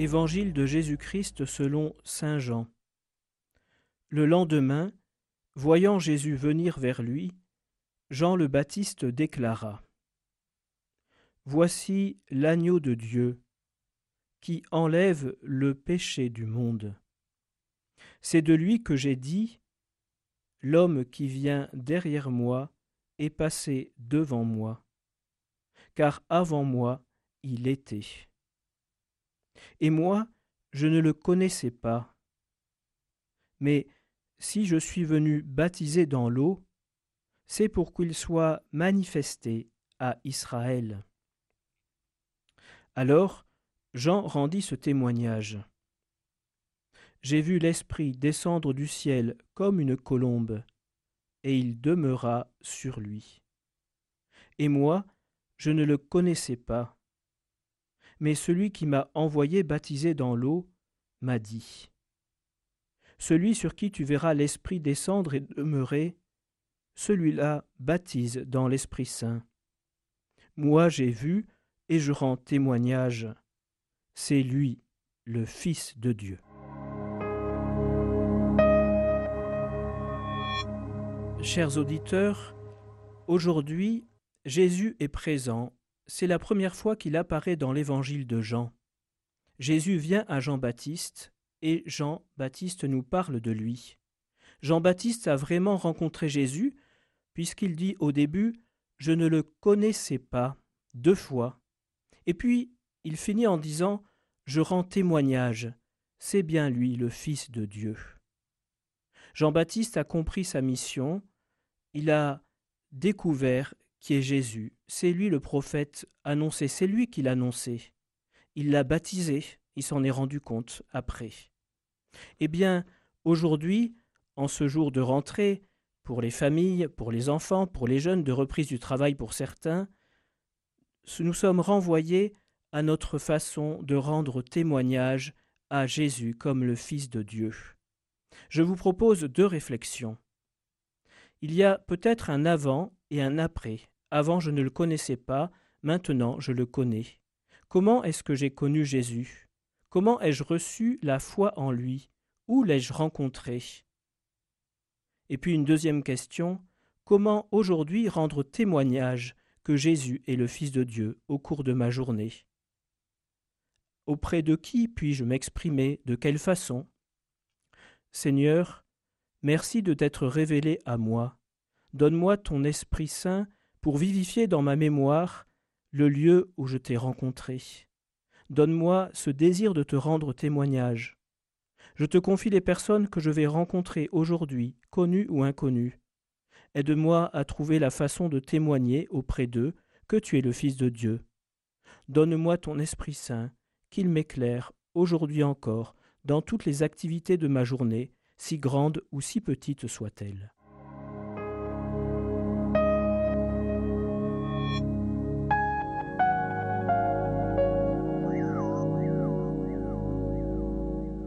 Évangile de Jésus-Christ selon Saint Jean. Le lendemain, voyant Jésus venir vers lui, Jean le Baptiste déclara Voici l'agneau de Dieu qui enlève le péché du monde. C'est de lui que j'ai dit L'homme qui vient derrière moi est passé devant moi, car avant moi il était. Et moi, je ne le connaissais pas. Mais si je suis venu baptiser dans l'eau, c'est pour qu'il soit manifesté à Israël. Alors Jean rendit ce témoignage. J'ai vu l'Esprit descendre du ciel comme une colombe, et il demeura sur lui. Et moi, je ne le connaissais pas mais celui qui m'a envoyé baptiser dans l'eau m'a dit Celui sur qui tu verras l'Esprit descendre et demeurer, celui-là baptise dans l'Esprit Saint. Moi j'ai vu et je rends témoignage. C'est lui, le Fils de Dieu. Chers auditeurs, aujourd'hui Jésus est présent c'est la première fois qu'il apparaît dans l'évangile de Jean. Jésus vient à Jean-Baptiste et Jean-Baptiste nous parle de lui. Jean-Baptiste a vraiment rencontré Jésus puisqu'il dit au début Je ne le connaissais pas deux fois. Et puis il finit en disant Je rends témoignage, c'est bien lui le Fils de Dieu. Jean-Baptiste a compris sa mission, il a découvert qui est Jésus. C'est lui le prophète annoncé, c'est lui qui l'a annoncé. Il l'a baptisé, il s'en est rendu compte après. Eh bien, aujourd'hui, en ce jour de rentrée, pour les familles, pour les enfants, pour les jeunes, de reprise du travail pour certains, nous sommes renvoyés à notre façon de rendre témoignage à Jésus comme le Fils de Dieu. Je vous propose deux réflexions. Il y a peut-être un avant et un après. Avant je ne le connaissais pas, maintenant je le connais. Comment est-ce que j'ai connu Jésus? Comment ai-je reçu la foi en lui? Où l'ai-je rencontré? Et puis une deuxième question, comment aujourd'hui rendre témoignage que Jésus est le Fils de Dieu au cours de ma journée? Auprès de qui puis-je m'exprimer? De quelle façon? Seigneur, merci de t'être révélé à moi. Donne-moi ton Esprit Saint pour vivifier dans ma mémoire le lieu où je t'ai rencontré. Donne-moi ce désir de te rendre témoignage. Je te confie les personnes que je vais rencontrer aujourd'hui, connues ou inconnues. Aide-moi à trouver la façon de témoigner auprès d'eux que tu es le Fils de Dieu. Donne-moi ton Esprit Saint, qu'il m'éclaire, aujourd'hui encore, dans toutes les activités de ma journée, si grandes ou si petites soient-elles.